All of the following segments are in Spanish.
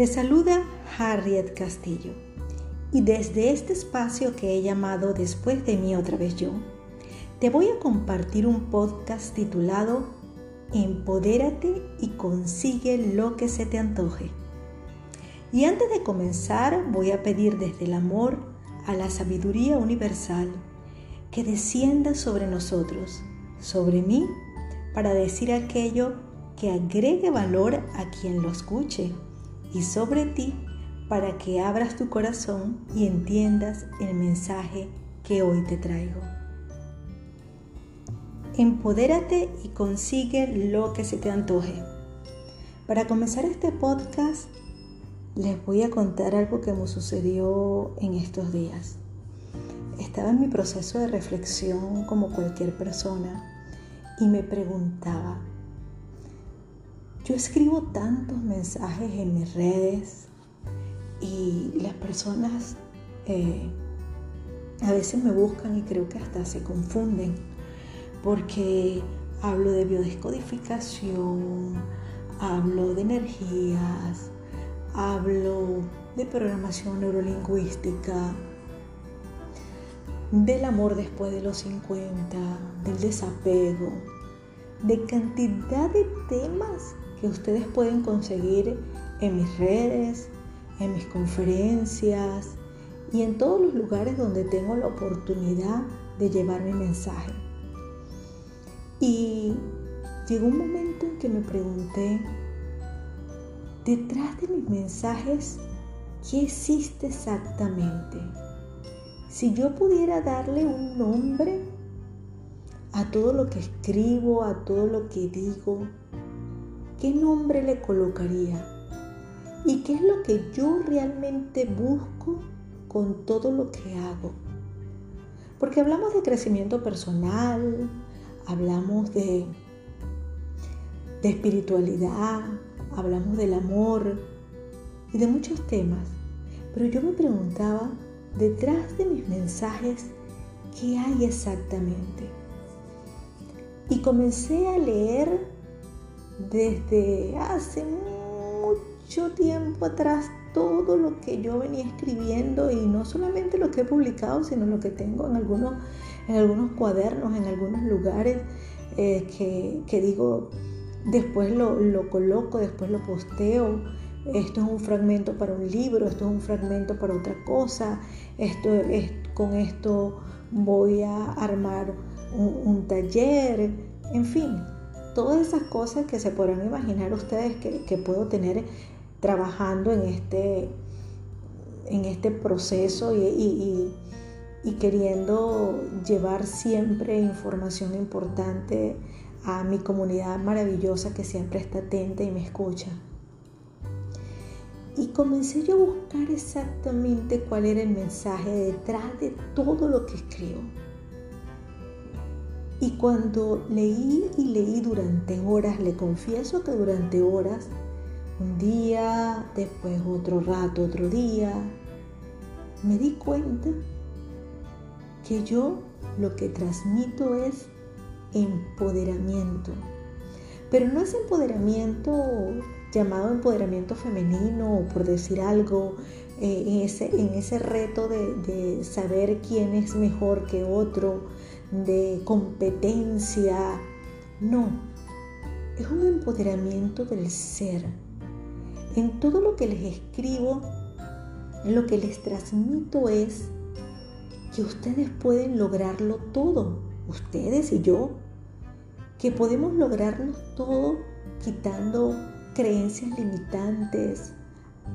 Te saluda Harriet Castillo y desde este espacio que he llamado Después de mí otra vez yo, te voy a compartir un podcast titulado Empodérate y consigue lo que se te antoje. Y antes de comenzar voy a pedir desde el amor a la sabiduría universal que descienda sobre nosotros, sobre mí, para decir aquello que agregue valor a quien lo escuche y sobre ti para que abras tu corazón y entiendas el mensaje que hoy te traigo. Empodérate y consigue lo que se te antoje. Para comenzar este podcast, les voy a contar algo que me sucedió en estos días. Estaba en mi proceso de reflexión como cualquier persona y me preguntaba, yo escribo tantos mensajes en mis redes y las personas eh, a veces me buscan y creo que hasta se confunden porque hablo de biodescodificación, hablo de energías, hablo de programación neurolingüística, del amor después de los 50, del desapego, de cantidad de temas que ustedes pueden conseguir en mis redes, en mis conferencias y en todos los lugares donde tengo la oportunidad de llevar mi mensaje. Y llegó un momento en que me pregunté, detrás de mis mensajes, ¿qué existe exactamente? Si yo pudiera darle un nombre a todo lo que escribo, a todo lo que digo, ¿qué nombre le colocaría? ¿Y qué es lo que yo realmente busco con todo lo que hago? Porque hablamos de crecimiento personal, hablamos de, de espiritualidad, hablamos del amor y de muchos temas. Pero yo me preguntaba, detrás de mis mensajes, ¿qué hay exactamente? Y comencé a leer desde hace mucho tiempo atrás todo lo que yo venía escribiendo y no solamente lo que he publicado, sino lo que tengo en algunos, en algunos cuadernos, en algunos lugares eh, que, digo, después lo, lo coloco, después lo posteo. Esto es un fragmento para un libro, esto es un fragmento para otra cosa, esto es, con esto voy a armar un, taller, en fin, todas esas cosas que se podrán imaginar ustedes que, puedo tener trabajando en este, en este proceso y, y queriendo llevar siempre información importante a mi comunidad maravillosa que siempre está atenta y me escucha. Y comencé yo a buscar exactamente cuál era el mensaje detrás de todo lo que escribo. Y cuando leí y leí durante horas, le confieso que durante horas, un día, después otro rato, otro día, me di cuenta que yo lo que transmito es empoderamiento. Pero no es empoderamiento llamado empoderamiento femenino por decir algo, eh, en, ese, en, ese, reto de saber quién es mejor que otro, de competencia. No, es un empoderamiento del ser. En todo lo que les escribo, lo que les transmito es que ustedes pueden lograrlo todo, ustedes y yo, que podemos lograrlo todo quitando creencias limitantes,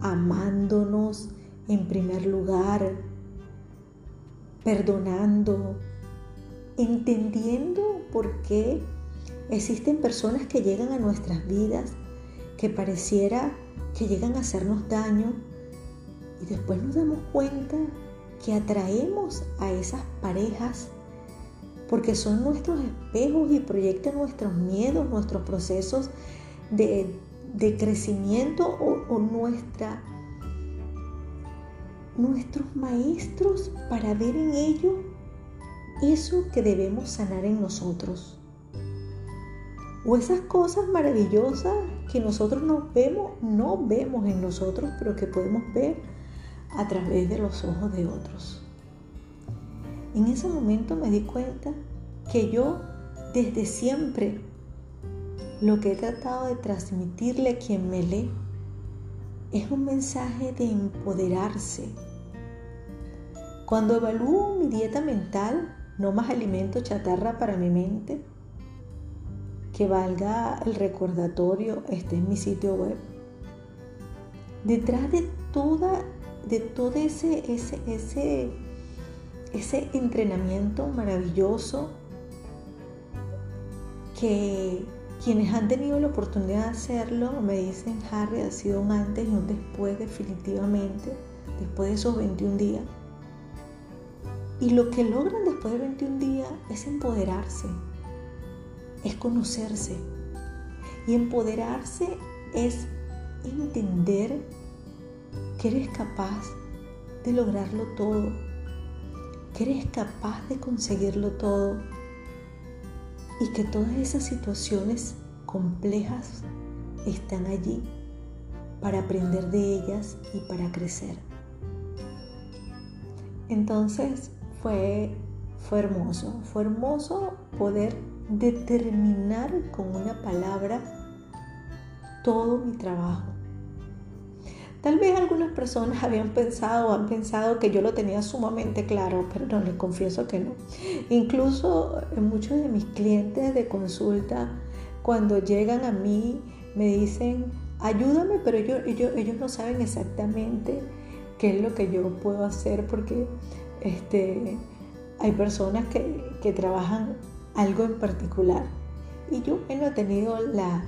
amándonos en primer lugar, perdonando, entendiendo por qué existen personas que llegan a nuestras vidas que pareciera que llegan a hacernos daño y después nos damos cuenta que atraemos a esas parejas porque son nuestros espejos y proyectan nuestros miedos, nuestros procesos de de crecimiento o, nuestra, nuestros maestros para ver en ello eso que debemos sanar en nosotros. o esas cosas maravillosas que nosotros nos vemos, no vemos en nosotros, pero que podemos ver a través de los ojos de otros. En ese momento me di cuenta que yo desde siempre lo que he tratado de transmitirle a quien me lee es un mensaje de empoderarse. Cuando evalúo mi dieta mental, no más alimento chatarra para mi mente, que valga el recordatorio, este es mi sitio web. Detrás de toda, de todo ese, ese, ese, ese entrenamiento maravilloso que quienes han tenido la oportunidad de hacerlo me dicen, Harry, ha sido un antes y un después definitivamente, después de esos 21 días. Y lo que logran después de 21 días es empoderarse, es conocerse. Y empoderarse es entender que eres capaz de lograrlo todo, que eres capaz de conseguirlo todo y que todas esas situaciones complejas están allí para aprender de ellas y para crecer. Entonces fue, fue hermoso, fue hermoso poder determinar con una palabra todo mi trabajo. Tal vez algunas personas habían pensado o han pensado que yo lo tenía sumamente claro, pero no, les confieso que no. Incluso muchos de mis clientes de consulta, cuando llegan a mí, me dicen, ayúdame, pero ellos, ellos, no saben exactamente qué es lo que yo puedo hacer porque este, hay personas que, que trabajan algo en particular. Y yo bueno, he tenido la,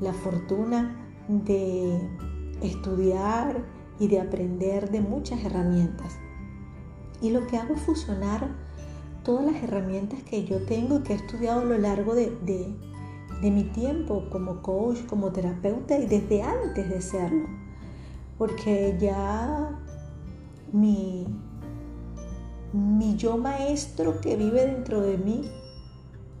la fortuna de estudiar y de aprender de muchas herramientas. Y lo que hago es fusionar todas las herramientas que yo tengo y que he estudiado a lo largo de, de, mi tiempo como coach, como terapeuta y desde antes de serlo. Porque ya mi, mi yo maestro que vive dentro de mí,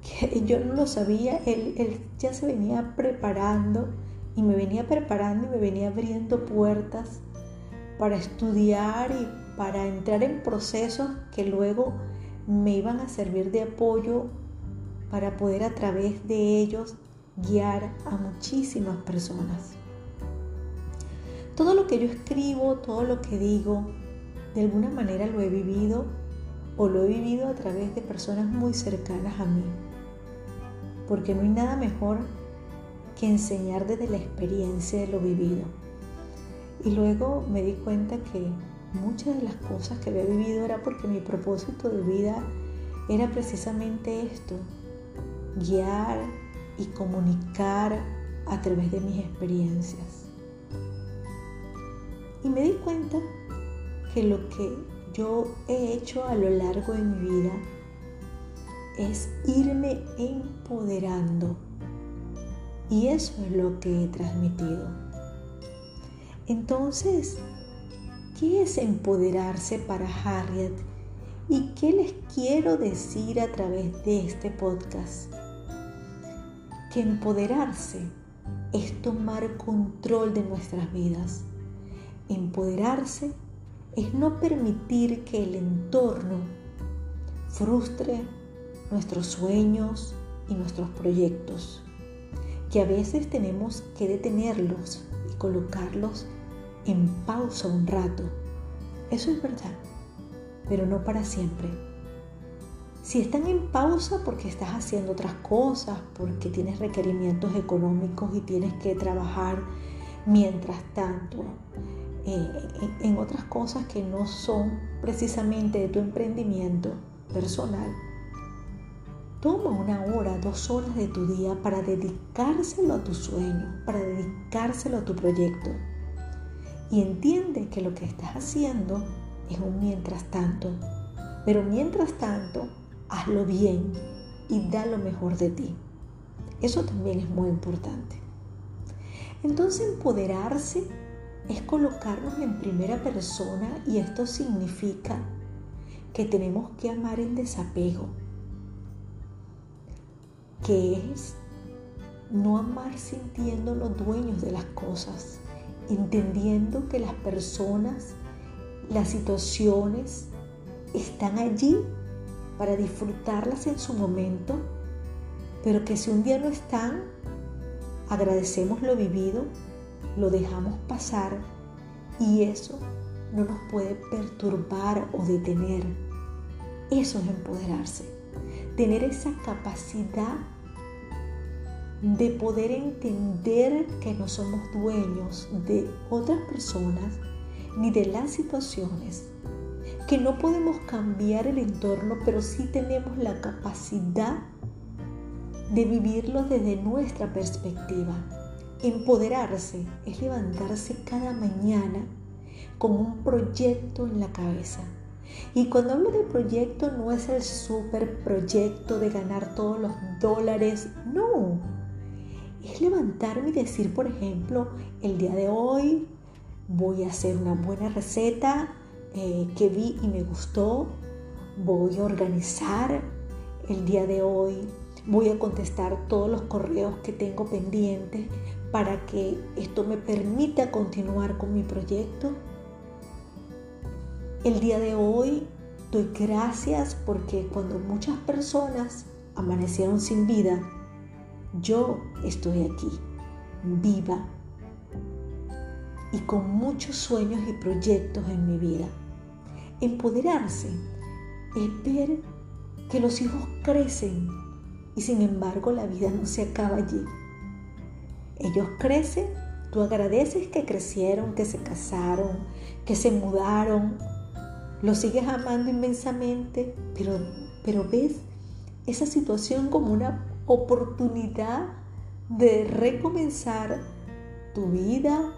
que yo no lo sabía, él, él ya se venía preparando y me venía preparando y me venía abriendo puertas para estudiar y para entrar en procesos que luego me iban a servir de apoyo para poder a través de ellos guiar a muchísimas personas. Todo lo que yo escribo, todo lo que digo, de alguna manera lo he vivido o lo he vivido a través de personas muy cercanas a mí. Porque no hay nada mejor que enseñar desde la experiencia de lo vivido. Y luego me di cuenta que muchas de las cosas que había vivido era porque mi propósito de vida era precisamente esto, guiar y comunicar a través de mis experiencias. Y me di cuenta que lo que yo he hecho a lo largo de mi vida es irme empoderando y eso es lo que he transmitido. Entonces, ¿qué es empoderarse para Harriet? ¿Y qué les quiero decir a través de este podcast? Que empoderarse es tomar control de nuestras vidas. Empoderarse es no permitir que el entorno frustre nuestros sueños y nuestros proyectos que a veces tenemos que detenerlos y colocarlos en pausa un rato. Eso es verdad, pero no para siempre. Si están en pausa porque estás haciendo otras cosas, porque tienes requerimientos económicos y tienes que trabajar mientras tanto eh, en otras cosas que no son precisamente de tu emprendimiento personal, Toma una hora, dos horas de tu día para dedicárselo a tu sueño, para dedicárselo a tu proyecto. Y entiende que lo que estás haciendo es un mientras tanto. Pero mientras tanto, hazlo bien y da lo mejor de ti. Eso también es muy importante. Entonces empoderarse es colocarnos en primera persona y esto significa que tenemos que amar en desapego que es no amar sintiéndonos dueños de las cosas, entendiendo que las personas, las situaciones están allí para disfrutarlas en su momento, pero que si un día no están, agradecemos lo vivido, lo dejamos pasar y eso no nos puede perturbar o detener. Eso es empoderarse, tener esa capacidad de poder entender que no somos dueños de otras personas ni de las situaciones, que no podemos cambiar el entorno, pero sí tenemos la capacidad de vivirlo desde nuestra perspectiva. Empoderarse es levantarse cada mañana con un proyecto en la cabeza. Y cuando hablo de proyecto no es el super proyecto de ganar todos los dólares, no. Es levantarme y decir, por ejemplo, el día de hoy voy a hacer una buena receta eh, que vi y me gustó, voy a organizar el día de hoy, voy a contestar todos los correos que tengo pendientes para que esto me permita continuar con mi proyecto. El día de hoy doy gracias porque cuando muchas personas amanecieron sin vida, yo estoy aquí, viva y con muchos sueños y proyectos en mi vida. Empoderarse es ver que los hijos crecen y sin embargo la vida no se acaba allí. Ellos crecen, tú agradeces que crecieron, que se casaron, que se mudaron, los sigues amando inmensamente, pero, pero ves esa situación como una oportunidad de recomenzar tu vida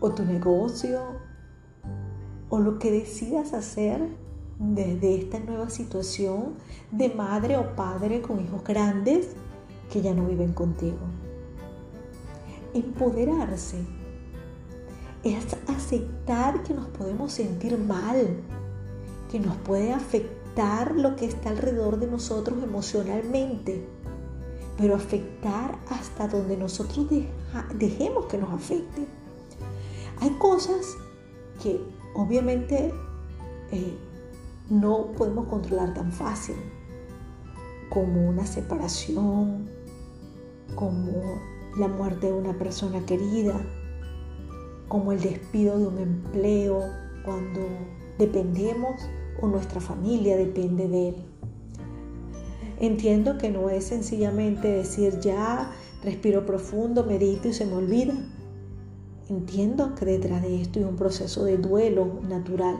o tu negocio o lo que decidas hacer desde esta nueva situación de madre o padre con hijos grandes que ya no viven contigo. Empoderarse es aceptar que nos podemos sentir mal, que nos puede afectar lo que está alrededor de nosotros emocionalmente, pero afectar hasta donde nosotros dejemos que nos afecte. Hay cosas que obviamente eh, no podemos controlar tan fácil, como una separación, como la muerte de una persona querida, como el despido de un empleo cuando dependemos o nuestra familia depende de él. Entiendo que no es sencillamente decir ya, respiro profundo, medito y se me olvida. Entiendo que detrás de esto hay un proceso de duelo natural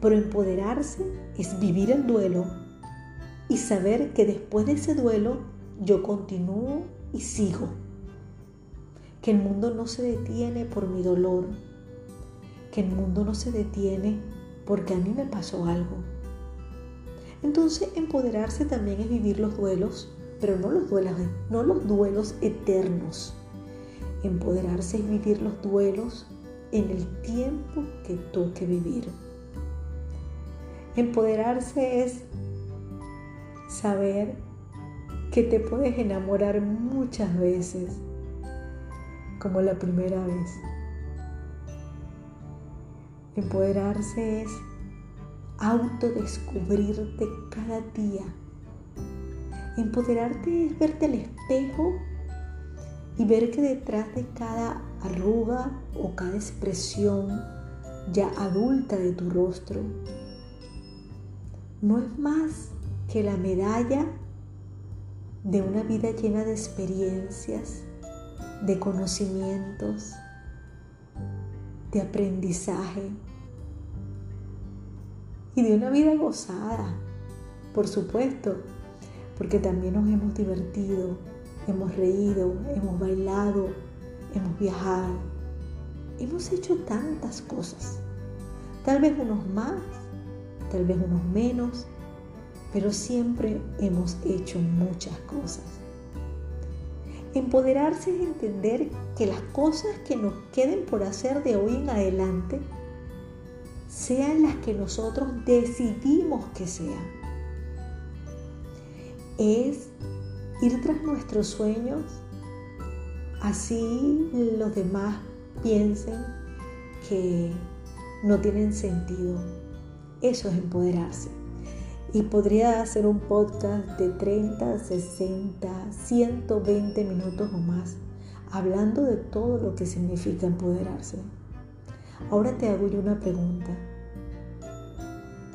pero empoderarse es vivir el duelo y saber que después de ese duelo yo continúo y sigo. Que el mundo no se detiene por mi dolor. Que el mundo no se detiene porque a mí me pasó algo. Entonces empoderarse también es vivir los duelos, pero no los duelos, no los duelos eternos. Empoderarse es vivir los duelos en el tiempo que toque vivir. Empoderarse es saber que te puedes enamorar muchas veces, como la primera vez. Empoderarse es autodescubrirte cada día. Empoderarte es verte al espejo y ver que detrás de cada arruga o cada expresión ya adulta de tu rostro no es más que la medalla de una vida llena de experiencias, de conocimientos, de aprendizaje y de una vida gozada, por supuesto, porque también nos hemos divertido, hemos reído, hemos bailado, hemos viajado, hemos hecho tantas cosas, tal vez unos más tal vez unos menos, pero siempre hemos hecho muchas cosas. Empoderarse es entender que las cosas que nos queden por hacer de hoy en adelante sean las que nosotros decidimos que sean. Es ir tras nuestros sueños, así los demás piensen que no tienen sentido. Eso es empoderarse. Y podría hacer un podcast de 30, 60, 120 minutos o más, hablando de todo lo que significa empoderarse. Ahora te hago yo una pregunta.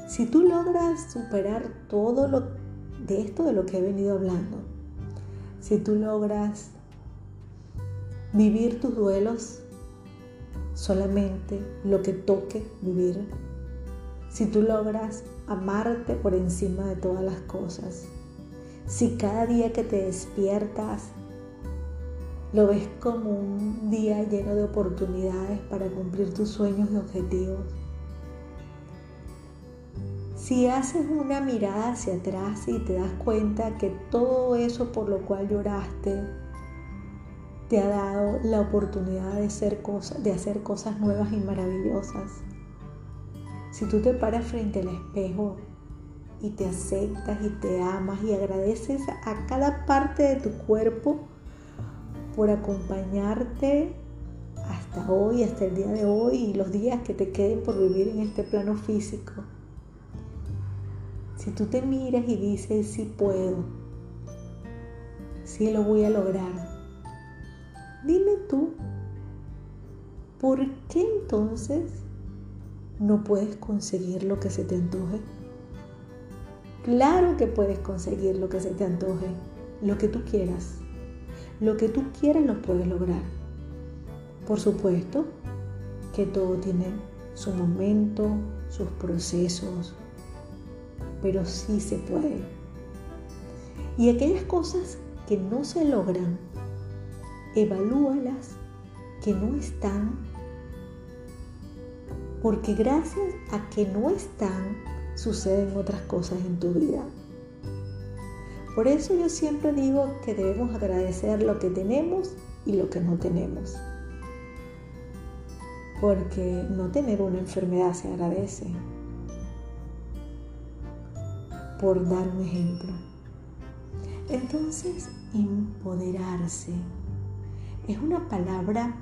Si tú logras superar todo lo de esto de lo que he venido hablando, si tú logras vivir tus duelos solamente lo que toque vivir, si tú logras amarte por encima de todas las cosas, si cada día que te despiertas lo ves como un día lleno de oportunidades para cumplir tus sueños y objetivos, si haces una mirada hacia atrás y te das cuenta que todo eso por lo cual lloraste te ha dado la oportunidad de hacer cosas, de hacer cosas nuevas y maravillosas. Si tú te paras frente al espejo y te aceptas y te amas y agradeces a cada parte de tu cuerpo por acompañarte hasta hoy, hasta el día de hoy y los días que te queden por vivir en este plano físico si tú te miras y dices, sí puedo, sí lo voy a lograr, dime tú, ¿por qué entonces no puedes conseguir lo que se te antoje? Claro que puedes conseguir lo que se te antoje, lo que tú quieras. Lo que tú quieras lo puedes lograr. Por supuesto que todo tiene su momento, sus procesos, pero sí se puede. Y aquellas cosas que no se logran, evalúalas que no están, porque gracias a que no están, suceden otras cosas en tu vida. Por eso yo siempre digo que debemos agradecer lo que tenemos y lo que no tenemos. Porque no tener una enfermedad se agradece por dar un ejemplo. Entonces, empoderarse es una palabra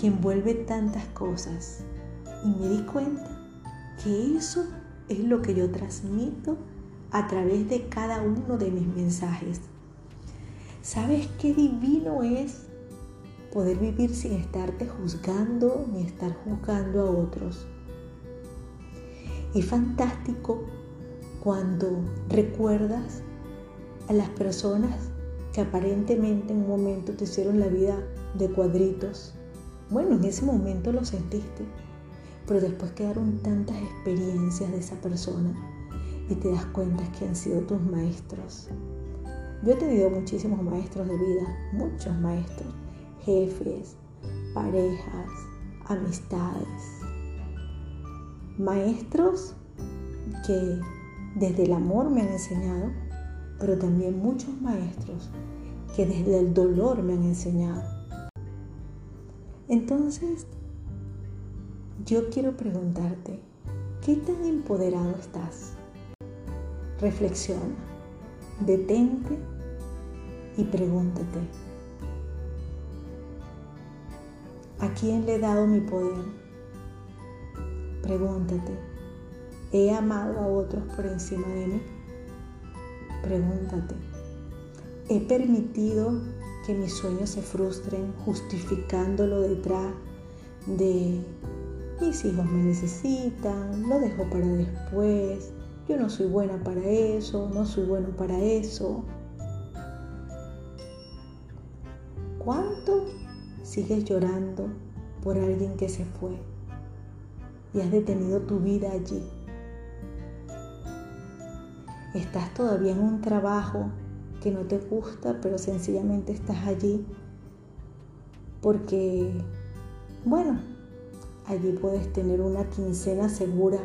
que envuelve tantas cosas y me di cuenta que eso es lo que yo transmito a través de cada uno de mis mensajes. ¿Sabes qué divino es poder vivir sin estarte juzgando ni estar juzgando a otros? Es fantástico cuando recuerdas a las personas que aparentemente en un momento te hicieron la vida de cuadritos. Bueno, en ese momento lo sentiste, pero después quedaron tantas experiencias de esa persona y te das cuenta que han sido tus maestros. Yo he tenido muchísimos maestros de vida, muchos maestros, jefes, parejas, amistades, maestros que desde el amor me han enseñado, pero también muchos maestros que desde el dolor me han enseñado. Entonces, yo quiero preguntarte, ¿qué tan empoderado estás? Reflexiona, detente y pregúntate, ¿a quién le he dado mi poder? Pregúntate, ¿He amado a otros por encima de mí? Pregúntate, ¿he permitido que mis sueños se frustren justificándolo detrás de mis hijos me necesitan, lo dejo para después, yo no soy buena para eso, no soy bueno para eso? ¿Cuánto sigues llorando por alguien que se fue y has detenido tu vida allí? estás todavía en un trabajo que no te gusta, pero sencillamente estás allí porque, bueno, allí puedes tener una quincena segura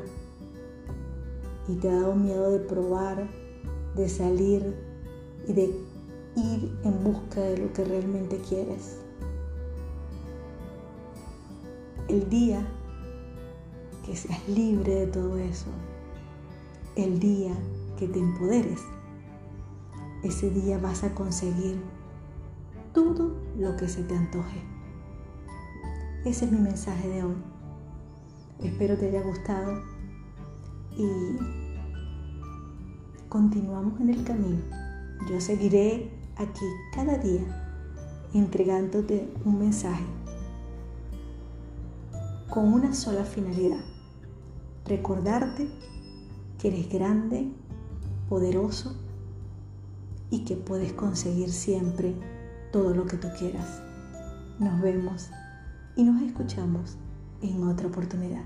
y te ha dado miedo de probar, de salir y de ir en busca de lo que realmente quieres. El día que seas libre de todo eso, el día que te empoderes, ese día vas a conseguir todo lo que se te antoje. Ese es mi mensaje de hoy. Espero te haya gustado y continuamos en el camino. Yo seguiré aquí cada día entregándote un mensaje con una sola finalidad. Recordarte que eres grande, poderoso y que puedes conseguir siempre todo lo que tú quieras. Nos vemos y nos escuchamos en otra oportunidad.